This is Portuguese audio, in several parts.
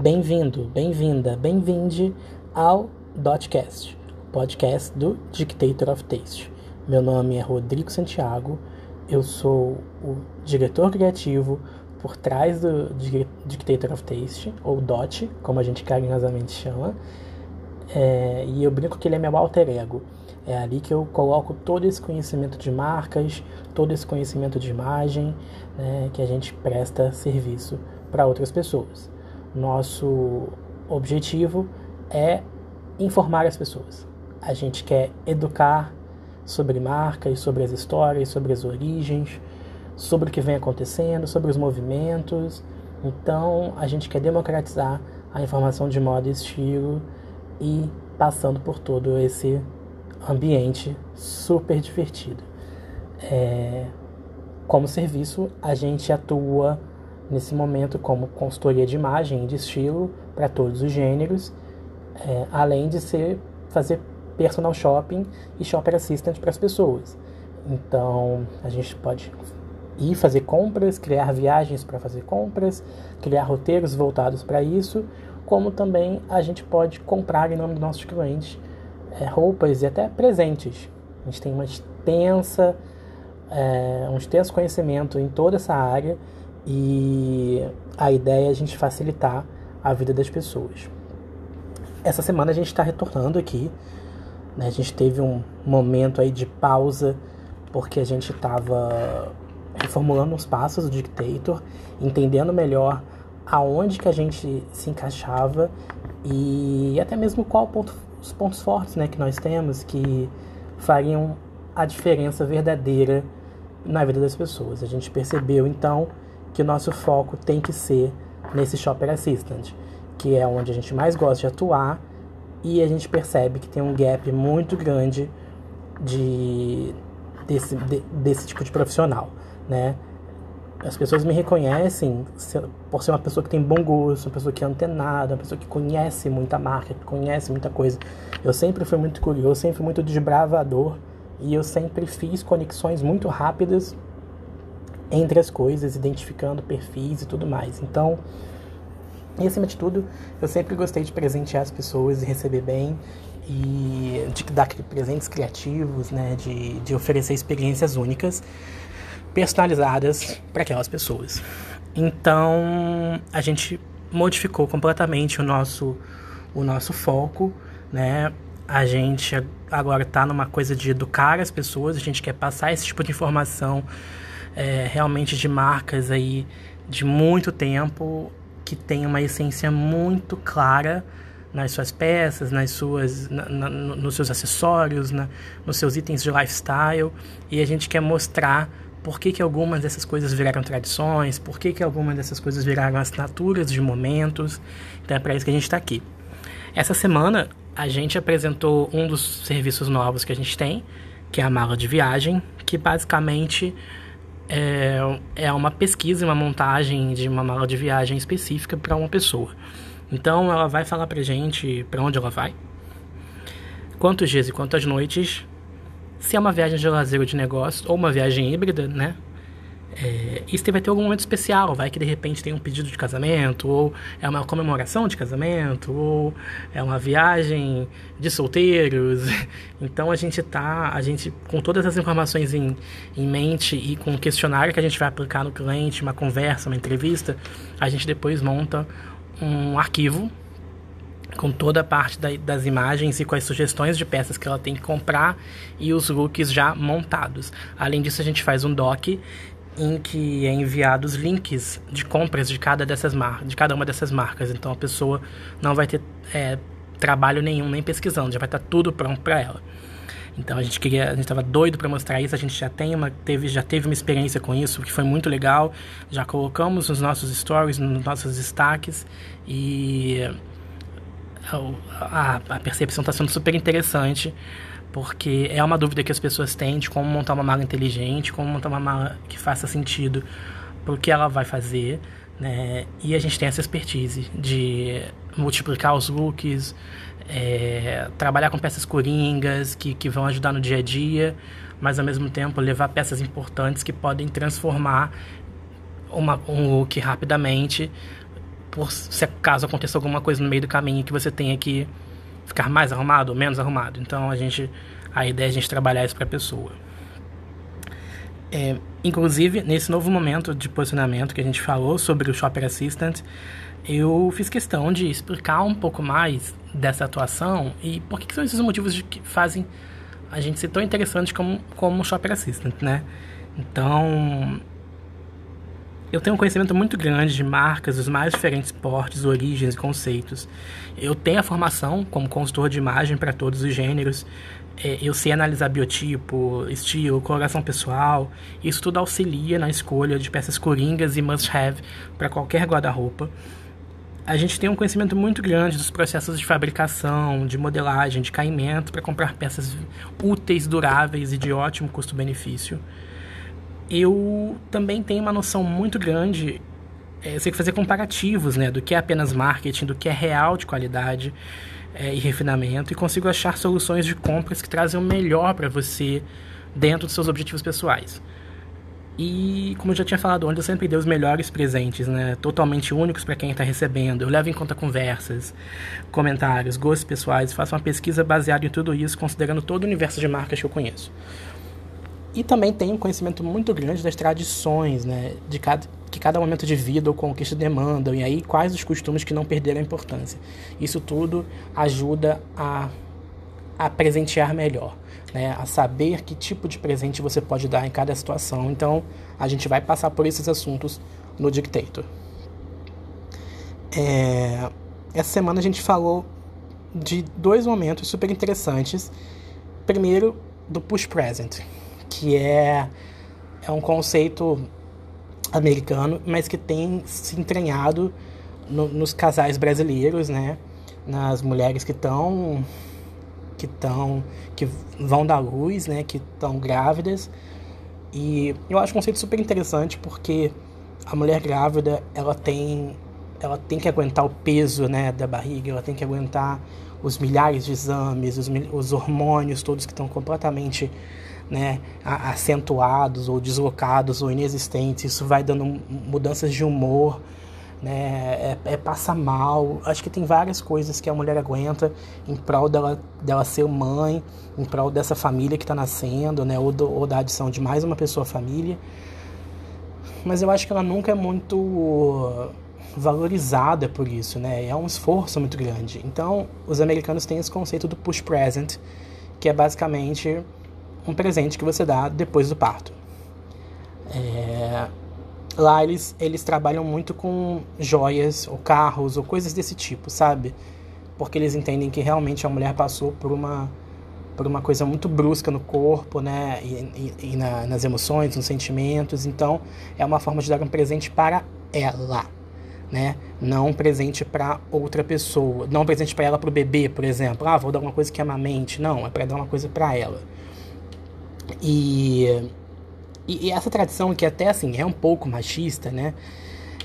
Bem-vindo, bem-vinda, bem-vinde ao Dotcast, podcast do Dictator of Taste. Meu nome é Rodrigo Santiago, eu sou o diretor criativo por trás do Dictator of Taste, ou DOT, como a gente carinhosamente chama, é, e eu brinco que ele é meu alter ego. É ali que eu coloco todo esse conhecimento de marcas, todo esse conhecimento de imagem, né, que a gente presta serviço para outras pessoas. Nosso objetivo é informar as pessoas. A gente quer educar sobre marcas, sobre as histórias, sobre as origens, sobre o que vem acontecendo, sobre os movimentos. Então, a gente quer democratizar a informação de moda e estilo e passando por todo esse ambiente super divertido. É, como serviço, a gente atua nesse momento como consultoria de imagem e de estilo para todos os gêneros, é, além de ser fazer personal shopping e shopper assistant para as pessoas. Então, a gente pode ir fazer compras, criar viagens para fazer compras, criar roteiros voltados para isso, como também a gente pode comprar em nome dos nossos clientes é, roupas e até presentes. A gente tem uma extensa, é, um extenso conhecimento em toda essa área e a ideia é a gente facilitar a vida das pessoas. Essa semana a gente está retornando aqui, né? a gente teve um momento aí de pausa porque a gente estava reformulando os passos do Dictator, entendendo melhor aonde que a gente se encaixava e até mesmo qual ponto os pontos fortes né, que nós temos que fariam a diferença verdadeira na vida das pessoas. A gente percebeu então que nosso foco tem que ser nesse Shopper Assistant, que é onde a gente mais gosta de atuar e a gente percebe que tem um gap muito grande de, desse, de, desse tipo de profissional, né? as pessoas me reconhecem por ser uma pessoa que tem bom gosto, uma pessoa que é antenada, uma pessoa que conhece muita marca, que conhece muita coisa. Eu sempre fui muito curioso, sempre fui muito desbravador e eu sempre fiz conexões muito rápidas entre as coisas, identificando perfis e tudo mais. Então, e acima de tudo, eu sempre gostei de presentear as pessoas e receber bem e de dar presentes criativos, né, de, de oferecer experiências únicas personalizadas para aquelas pessoas. Então a gente modificou completamente o nosso, o nosso foco, né? A gente agora está numa coisa de educar as pessoas, a gente quer passar esse tipo de informação é, realmente de marcas aí de muito tempo, que tem uma essência muito clara nas suas peças, nas suas, na, na, nos seus acessórios, na, nos seus itens de lifestyle, e a gente quer mostrar por que, que algumas dessas coisas viraram tradições, por que, que algumas dessas coisas viraram assinaturas de momentos. Então é para isso que a gente está aqui. Essa semana a gente apresentou um dos serviços novos que a gente tem, que é a mala de viagem, que basicamente é, é uma pesquisa, uma montagem de uma mala de viagem específica para uma pessoa. Então ela vai falar pra gente para onde ela vai, quantos dias e quantas noites se é uma viagem de lazer ou de negócio, ou uma viagem híbrida, né? É, isso vai ter algum momento especial, vai que de repente tem um pedido de casamento, ou é uma comemoração de casamento, ou é uma viagem de solteiros. Então a gente tá, a gente com todas as informações em, em mente e com o questionário que a gente vai aplicar no cliente, uma conversa, uma entrevista, a gente depois monta um arquivo com toda a parte da, das imagens e com as sugestões de peças que ela tem que comprar e os looks já montados. Além disso, a gente faz um doc em que é enviado os links de compras de cada dessas marcas, de cada uma dessas marcas. Então a pessoa não vai ter é, trabalho nenhum nem pesquisando, já vai estar tudo pronto para ela. Então a gente queria, a gente estava doido para mostrar isso. A gente já tem uma, teve, já teve uma experiência com isso que foi muito legal. Já colocamos nos nossos stories, nos nossos destaques e a, a percepção está sendo super interessante, porque é uma dúvida que as pessoas têm de como montar uma mala inteligente, como montar uma mala que faça sentido para o que ela vai fazer, né? E a gente tem essa expertise de multiplicar os looks, é, trabalhar com peças coringas que, que vão ajudar no dia a dia, mas ao mesmo tempo levar peças importantes que podem transformar uma, um look rapidamente por se caso aconteça alguma coisa no meio do caminho que você tenha que ficar mais arrumado ou menos arrumado. Então a gente a ideia é a gente trabalhar isso para a pessoa. É, inclusive, nesse novo momento de posicionamento que a gente falou sobre o Shopper Assistant, eu fiz questão de explicar um pouco mais dessa atuação e por que, são esses motivos que fazem a gente ser tão interessante como, como Shopper Assistant, né? Então, eu tenho um conhecimento muito grande de marcas dos mais diferentes portes, origens e conceitos. Eu tenho a formação como consultor de imagem para todos os gêneros. É, eu sei analisar biotipo, estilo, coloração pessoal. Isso tudo auxilia na escolha de peças coringas e must-have para qualquer guarda-roupa. A gente tem um conhecimento muito grande dos processos de fabricação, de modelagem, de caimento para comprar peças úteis, duráveis e de ótimo custo-benefício eu também tenho uma noção muito grande, é, eu sei fazer comparativos, né, do que é apenas marketing, do que é real de qualidade é, e refinamento, e consigo achar soluções de compras que trazem o melhor para você dentro dos seus objetivos pessoais. E, como eu já tinha falado antes, eu sempre dei os melhores presentes, né? Totalmente únicos para quem está recebendo. Eu levo em conta conversas, comentários, gostos pessoais, faço uma pesquisa baseada em tudo isso, considerando todo o universo de marcas que eu conheço. E também tem um conhecimento muito grande das tradições, né? De cada, que cada momento de vida ou conquista demandam, e aí quais os costumes que não perderam a importância. Isso tudo ajuda a, a presentear melhor, né? A saber que tipo de presente você pode dar em cada situação. Então, a gente vai passar por esses assuntos no Dictator. É, essa semana a gente falou de dois momentos super interessantes. Primeiro, do push present, que é, é um conceito americano, mas que tem se entranhado no, nos casais brasileiros, né? Nas mulheres que estão que estão que vão dar luz, né? Que estão grávidas. E eu acho um conceito super interessante porque a mulher grávida ela tem ela tem que aguentar o peso, né, da barriga, ela tem que aguentar os milhares de exames, os, os hormônios todos que estão completamente né, acentuados ou deslocados ou inexistentes. Isso vai dando mudanças de humor, né, é, é passa mal. Acho que tem várias coisas que a mulher aguenta em prol dela, dela ser mãe, em prol dessa família que está nascendo, né, ou, do, ou da adição de mais uma pessoa à família. Mas eu acho que ela nunca é muito valorizada por isso, né? É um esforço muito grande. Então, os americanos têm esse conceito do push present, que é basicamente um presente que você dá depois do parto. É... Lá eles, eles trabalham muito com joias, ou carros, ou coisas desse tipo, sabe? Porque eles entendem que realmente a mulher passou por uma, por uma coisa muito brusca no corpo, né? E, e, e na, nas emoções, nos sentimentos. Então, é uma forma de dar um presente para ela, né? Não um presente para outra pessoa. Não um presente para ela, para o bebê, por exemplo. Ah, vou dar uma coisa que amamente. Não, é para dar uma coisa para ela. E, e, essa tradição, que até assim é um pouco machista, né?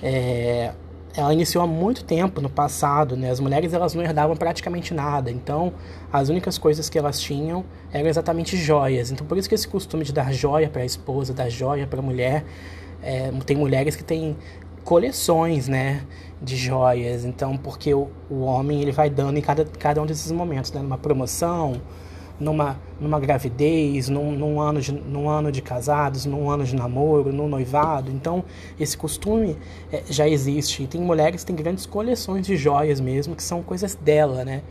É, ela iniciou há muito tempo no passado, né? As mulheres elas não herdavam praticamente nada, então as únicas coisas que elas tinham eram exatamente joias. Então por isso que esse costume de dar joia para a esposa, dar joia para a mulher, é, tem mulheres que têm coleções, né, de joias. Então porque o, o homem ele vai dando em cada, cada um desses momentos, né? Numa promoção, numa, numa gravidez, num, num, ano de, num ano de casados, num ano de namoro, num noivado. Então, esse costume é, já existe. E tem mulheres que têm grandes coleções de joias mesmo, que são coisas dela, né?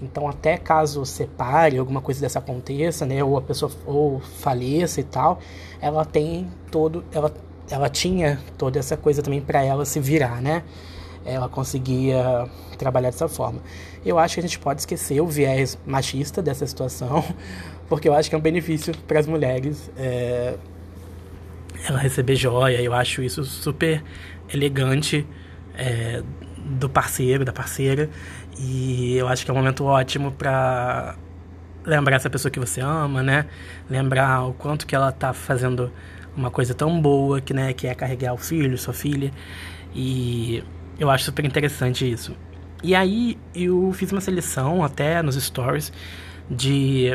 Então, até caso separe, alguma coisa dessa aconteça, né? Ou a pessoa ou faleça e tal, ela tem todo... Ela, ela tinha toda essa coisa também para ela se virar, né? Ela conseguia trabalhar dessa forma. Eu acho que a gente pode esquecer o viés machista dessa situação, porque eu acho que é um benefício para as mulheres é, ela receber joia. Eu acho isso super elegante é, do parceiro, da parceira, e eu acho que é um momento ótimo para lembrar essa pessoa que você ama, né? Lembrar o quanto que ela tá fazendo uma coisa tão boa que, né, que é carregar o filho, sua filha. E eu acho super interessante isso. E aí eu fiz uma seleção até nos stories de,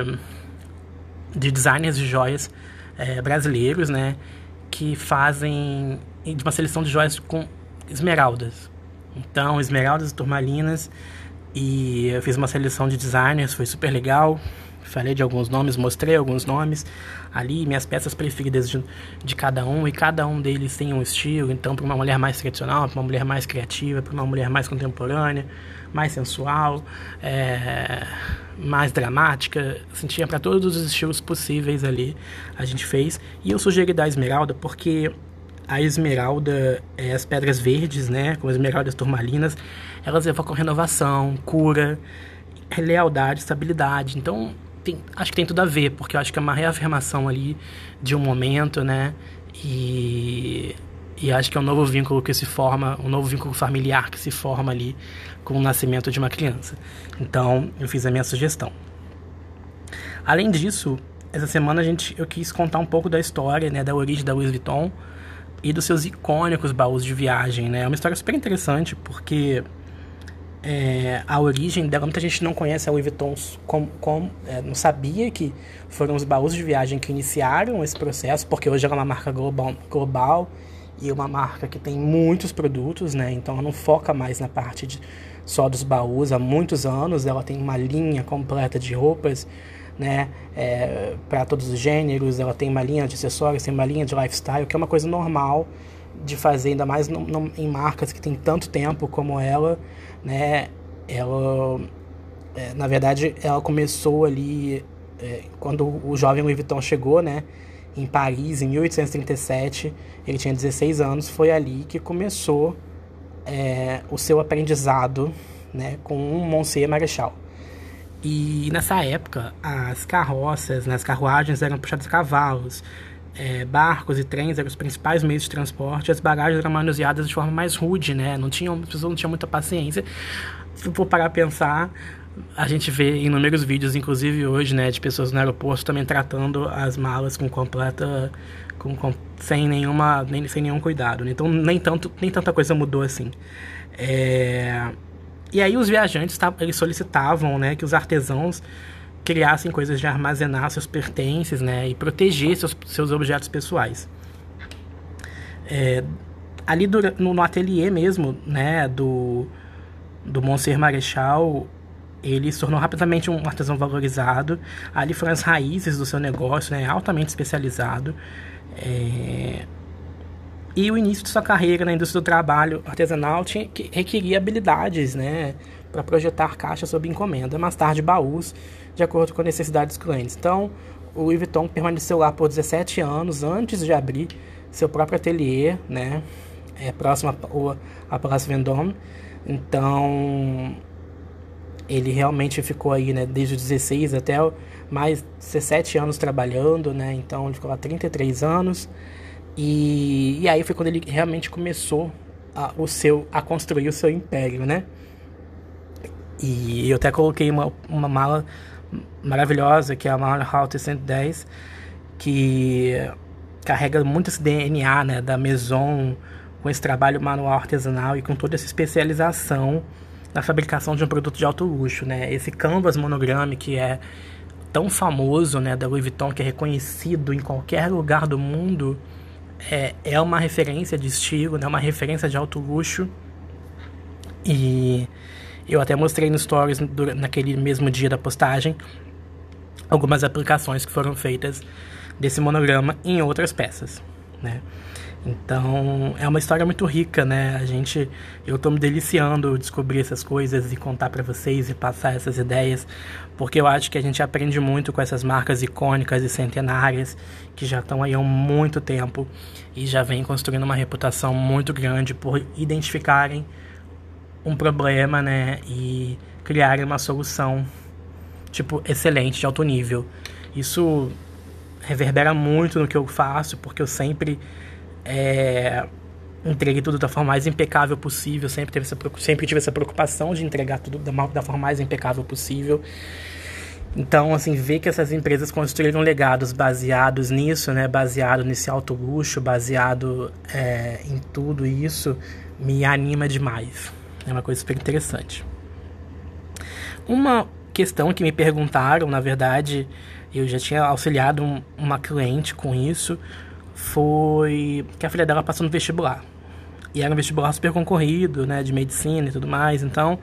de designers de joias é, brasileiros, né? Que fazem de uma seleção de joias com esmeraldas. Então, esmeraldas e turmalinas. E eu fiz uma seleção de designers, foi super legal. Falei de alguns nomes, mostrei alguns nomes ali, minhas peças preferidas de, de cada um, e cada um deles tem um estilo. Então, para uma mulher mais tradicional, para uma mulher mais criativa, para uma mulher mais contemporânea, mais sensual, é, mais dramática, assim, tinha para todos os estilos possíveis ali a gente fez. E eu sugeri da esmeralda porque a esmeralda, é, as pedras verdes, né, como as esmeraldas turmalinas, elas evocam renovação, cura, lealdade, estabilidade. Então, tem, acho que tem tudo a ver, porque eu acho que é uma reafirmação ali de um momento, né? E, e acho que é um novo vínculo que se forma, um novo vínculo familiar que se forma ali com o nascimento de uma criança. Então, eu fiz a minha sugestão. Além disso, essa semana a gente, eu quis contar um pouco da história, né, da origem da Louis Vuitton e dos seus icônicos baús de viagem, né? É uma história super interessante porque é, a origem dela, muita gente não conhece a Louis Vuitton, é, não sabia que foram os baús de viagem que iniciaram esse processo, porque hoje ela é uma marca global, global e uma marca que tem muitos produtos, né? Então ela não foca mais na parte de, só dos baús há muitos anos, ela tem uma linha completa de roupas, né? É, para todos os gêneros, ela tem uma linha de acessórios, tem uma linha de lifestyle, que é uma coisa normal de fazer, ainda mais no, no, em marcas que tem tanto tempo como ela né? Ela, é, na verdade, ela começou ali é, quando o jovem Louis Vuitton chegou, né? Em Paris, em 1837, ele tinha 16 anos. Foi ali que começou é, o seu aprendizado, né? Com Monsieur Marechal. E nessa época, as carroças, né, as carruagens eram puxadas a cavalos, é, barcos e trens eram os principais meios de transporte, as bagagens eram manuseadas de forma mais rude, né? Não tinham, as pessoas não tinham muita paciência. Se for parar a pensar, a gente vê inúmeros vídeos, inclusive hoje, né, de pessoas no aeroporto também tratando as malas com completa, com, com sem nenhuma, nem, sem nenhum cuidado. Né? Então nem tanto, nem tanta coisa mudou assim. É... E aí os viajantes, eles solicitavam, né, que os artesãos criassem coisas de armazenar seus pertences, né, e proteger seus, seus objetos pessoais. É, ali do, no, no ateliê mesmo, né, do, do Monsieur Marechal, ele se tornou rapidamente um artesão valorizado. Ali foram as raízes do seu negócio, né, altamente especializado. É, e o início de sua carreira na indústria do trabalho artesanal tinha, que requeria habilidades, né, para projetar caixas sob encomenda, mais tarde baús, de acordo com a necessidade dos clientes. Então, o Louis Vuitton permaneceu lá por 17 anos antes de abrir seu próprio ateliê, né, é, próximo à Place Vendôme. Então, ele realmente ficou aí, né, desde os 16 até mais 17 anos trabalhando, né, então ele ficou lá 33 anos. E, e aí foi quando ele realmente começou a, o seu, a construir o seu império, né? E eu até coloquei uma, uma mala maravilhosa, que é a mala Halter 110, que carrega muito esse DNA né, da Maison, com esse trabalho manual artesanal e com toda essa especialização na fabricação de um produto de alto luxo. Né? Esse canvas monograma que é tão famoso né, da Louis Vuitton, que é reconhecido em qualquer lugar do mundo, é, é uma referência de estilo, né, uma referência de alto luxo. E eu até mostrei no Stories naquele mesmo dia da postagem algumas aplicações que foram feitas desse monograma em outras peças, né? Então, é uma história muito rica, né? A gente, eu tô me deliciando descobrir essas coisas e contar para vocês e passar essas ideias, porque eu acho que a gente aprende muito com essas marcas icônicas e centenárias que já estão aí há muito tempo e já vêm construindo uma reputação muito grande por identificarem um problema, né, e criarem uma solução tipo excelente, de alto nível. Isso reverbera muito no que eu faço, porque eu sempre é, entreguei tudo da forma mais impecável possível, sempre, teve essa, sempre tive essa preocupação de entregar tudo da, da forma mais impecável possível. Então, assim, ver que essas empresas construíram legados baseados nisso, né, baseado nesse alto luxo, baseado é, em tudo isso, me anima demais. É uma coisa super interessante. Uma questão que me perguntaram, na verdade, eu já tinha auxiliado um, uma cliente com isso, foi que a filha dela passou no vestibular. E era um vestibular super concorrido, né? De medicina e tudo mais. Então,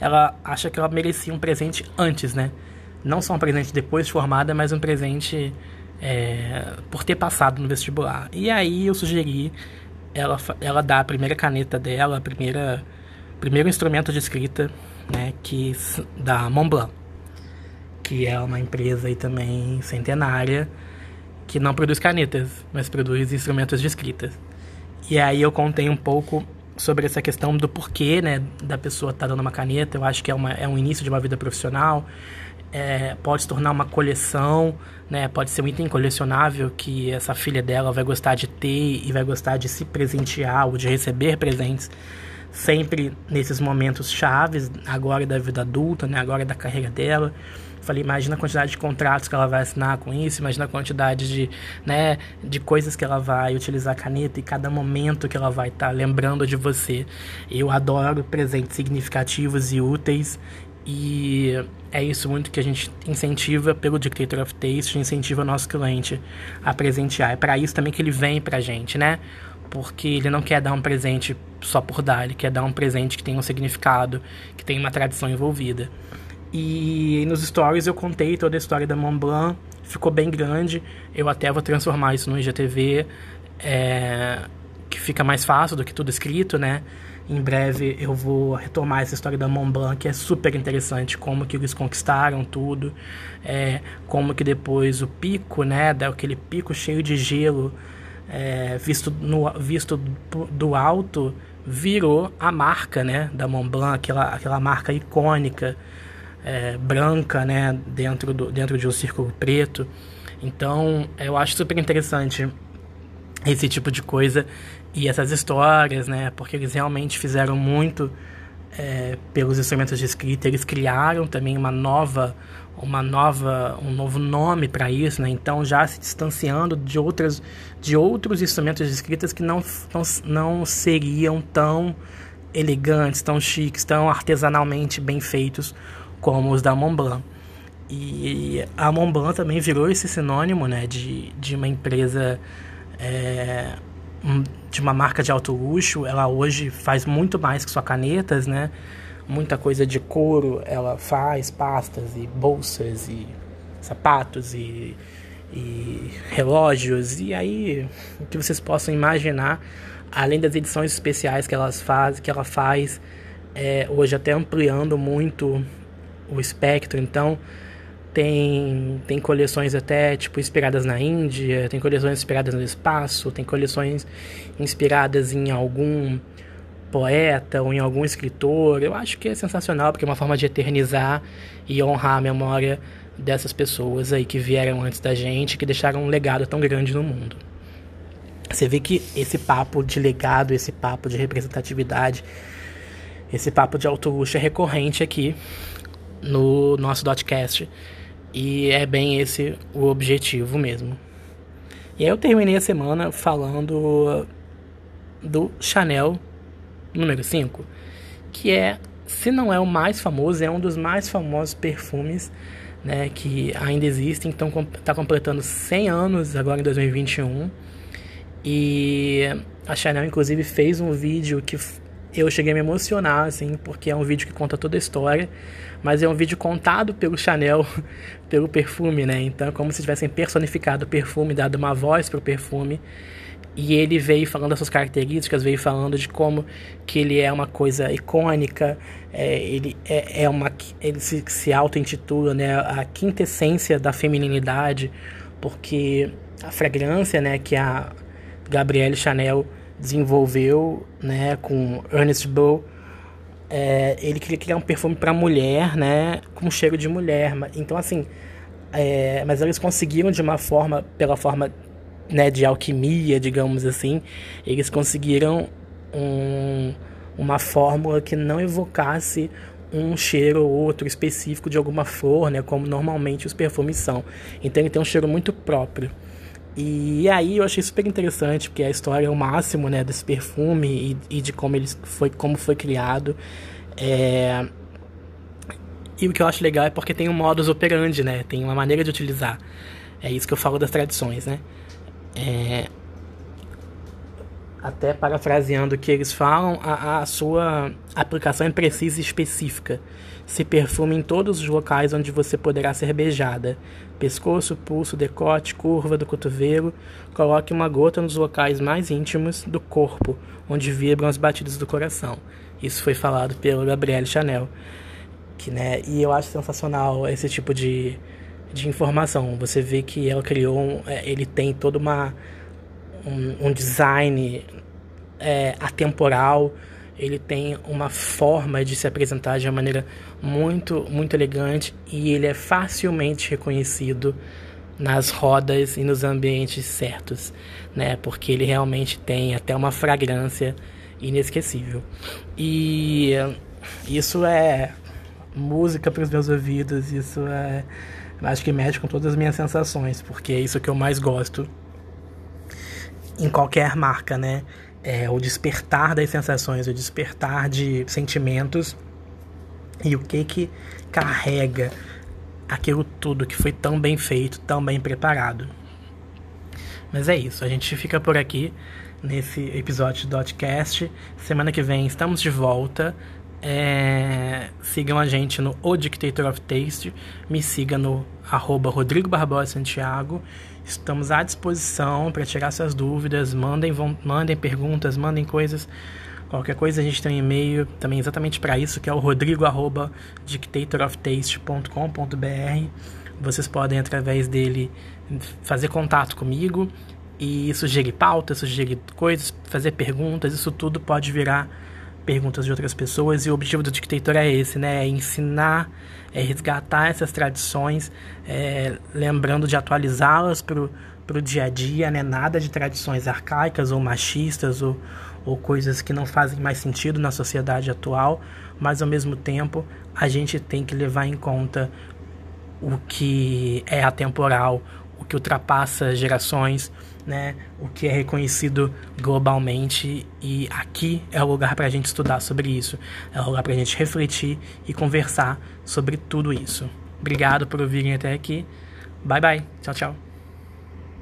ela acha que ela merecia um presente antes, né? Não só um presente depois de formada, mas um presente é, por ter passado no vestibular. E aí eu sugeri ela, ela dar a primeira caneta dela, a primeira primeiro instrumento de escrita, né, que da Montblanc, que é uma empresa aí também centenária que não produz canetas, mas produz instrumentos de escrita. E aí eu contei um pouco sobre essa questão do porquê, né, da pessoa estar tá dando uma caneta. Eu acho que é, uma, é um início de uma vida profissional. É, pode se tornar uma coleção, né? Pode ser um item colecionável que essa filha dela vai gostar de ter e vai gostar de se presentear ou de receber presentes sempre nesses momentos chaves, agora da vida adulta, né? Agora da carreira dela. Falei, imagina a quantidade de contratos que ela vai assinar com isso, imagina a quantidade de, né, de coisas que ela vai utilizar a caneta e cada momento que ela vai estar tá lembrando de você. Eu adoro presentes significativos e úteis e é isso muito que a gente incentiva pelo Dictator of Taste, incentiva o nosso cliente a presentear. É para isso também que ele vem pra gente, né? Porque ele não quer dar um presente só por dar, ele quer dar um presente que tenha um significado, que tenha uma tradição envolvida. E nos stories eu contei toda a história da Mont Blanc, ficou bem grande. Eu até vou transformar isso no IGTV, é, que fica mais fácil do que tudo escrito, né? Em breve eu vou retomar essa história da Mont Blanc, que é super interessante, como que eles conquistaram tudo, é, como que depois o pico, né, daquele pico cheio de gelo, é, visto, no, visto do alto, virou a marca, né, da Mont Blanc, aquela, aquela marca icônica, é, branca, né, dentro, do, dentro de um círculo preto. Então, eu acho super interessante esse tipo de coisa e essas histórias, né, porque eles realmente fizeram muito é, pelos instrumentos de escrita. Eles criaram também uma nova, uma nova, um novo nome para isso, né? Então, já se distanciando de outras, de outros instrumentos de escrita que não, não, não seriam tão elegantes, tão chiques, tão artesanalmente bem feitos como os da Montblanc. E a Montblanc também virou esse sinônimo né, de, de uma empresa, é, de uma marca de alto luxo. Ela hoje faz muito mais que só canetas, né? Muita coisa de couro ela faz, pastas e bolsas e sapatos e, e relógios. E aí, o que vocês possam imaginar, além das edições especiais que, elas faz, que ela faz, é, hoje até ampliando muito o espectro, então tem, tem coleções até tipo inspiradas na Índia, tem coleções inspiradas no espaço, tem coleções inspiradas em algum poeta ou em algum escritor. Eu acho que é sensacional porque é uma forma de eternizar e honrar a memória dessas pessoas aí que vieram antes da gente, que deixaram um legado tão grande no mundo. Você vê que esse papo de legado, esse papo de representatividade, esse papo de auto luxo é recorrente aqui no nosso Dotcast. E é bem esse o objetivo mesmo. E aí eu terminei a semana falando do Chanel número 5, que é, se não é o mais famoso, é um dos mais famosos perfumes né, que ainda existem. Então está completando 100 anos agora em 2021. E a Chanel inclusive fez um vídeo que eu cheguei a me emocionar, assim, porque é um vídeo que conta toda a história, mas é um vídeo contado pelo Chanel, pelo perfume, né? Então é como se tivessem personificado o perfume, dado uma voz pro perfume. E ele veio falando das suas características, veio falando de como que ele é uma coisa icônica, é, ele é, é, uma, ele se, se auto-intitula, né, a quintessência da feminilidade, porque a fragrância, né, que a Gabrielle Chanel desenvolveu, né, com Ernest Bull, é, ele queria criar um perfume para mulher, né, com cheiro de mulher. Então, assim, é, mas eles conseguiram de uma forma, pela forma, né, de alquimia, digamos assim, eles conseguiram um, uma fórmula que não evocasse um cheiro ou outro específico de alguma flor, né, como normalmente os perfumes são. Então ele tem um cheiro muito próprio. E aí eu achei super interessante, porque a história é o máximo, né, desse perfume e, e de como ele foi, como foi criado. É... E o que eu acho legal é porque tem um modus operandi, né, tem uma maneira de utilizar. É isso que eu falo das tradições, né. É... até parafraseando o que eles falam, a, a sua aplicação é precisa e específica. Se perfume em todos os locais onde você poderá ser beijada: pescoço, pulso, decote, curva do cotovelo. Coloque uma gota nos locais mais íntimos do corpo, onde vibram as batidas do coração. Isso foi falado pelo Gabrielle Chanel. Que, né, e eu acho sensacional esse tipo de, de informação. Você vê que ela criou, é, ele tem toda uma um, um design é, atemporal, ele tem uma forma de se apresentar de uma maneira muito, muito elegante e ele é facilmente reconhecido nas rodas e nos ambientes certos, né? Porque ele realmente tem até uma fragrância inesquecível. E isso é música para os meus ouvidos, isso é acho que mexe com todas as minhas sensações, porque é isso que eu mais gosto em qualquer marca, né? É o despertar das sensações, o despertar de sentimentos e o que que carrega aquilo tudo que foi tão bem feito, tão bem preparado. Mas é isso, a gente fica por aqui nesse episódio do Dotcast. Semana que vem estamos de volta. É, sigam a gente no O Dictator of Taste. Me siga no arroba Rodrigo Barbosa Santiago. Estamos à disposição para tirar suas dúvidas. Mandem, vão, mandem perguntas, mandem coisas. Qualquer coisa a gente tem um e-mail também exatamente para isso, que é o rodrigo@dictatoroftaste.com.br. Vocês podem através dele fazer contato comigo e sugerir pautas, sugerir coisas, fazer perguntas, isso tudo pode virar perguntas de outras pessoas e o objetivo do Dictator é esse, né? É ensinar, é resgatar essas tradições, é, lembrando de atualizá-las para o dia a dia, né? Nada de tradições arcaicas ou machistas ou, ou coisas que não fazem mais sentido na sociedade atual, mas ao mesmo tempo a gente tem que levar em conta o que é atemporal, o que ultrapassa gerações, né? O que é reconhecido globalmente e aqui é o lugar para a gente estudar sobre isso, é o lugar para a gente refletir e conversar sobre tudo isso. Obrigado por ouvirem até aqui. Bye bye. Tchau, tchau.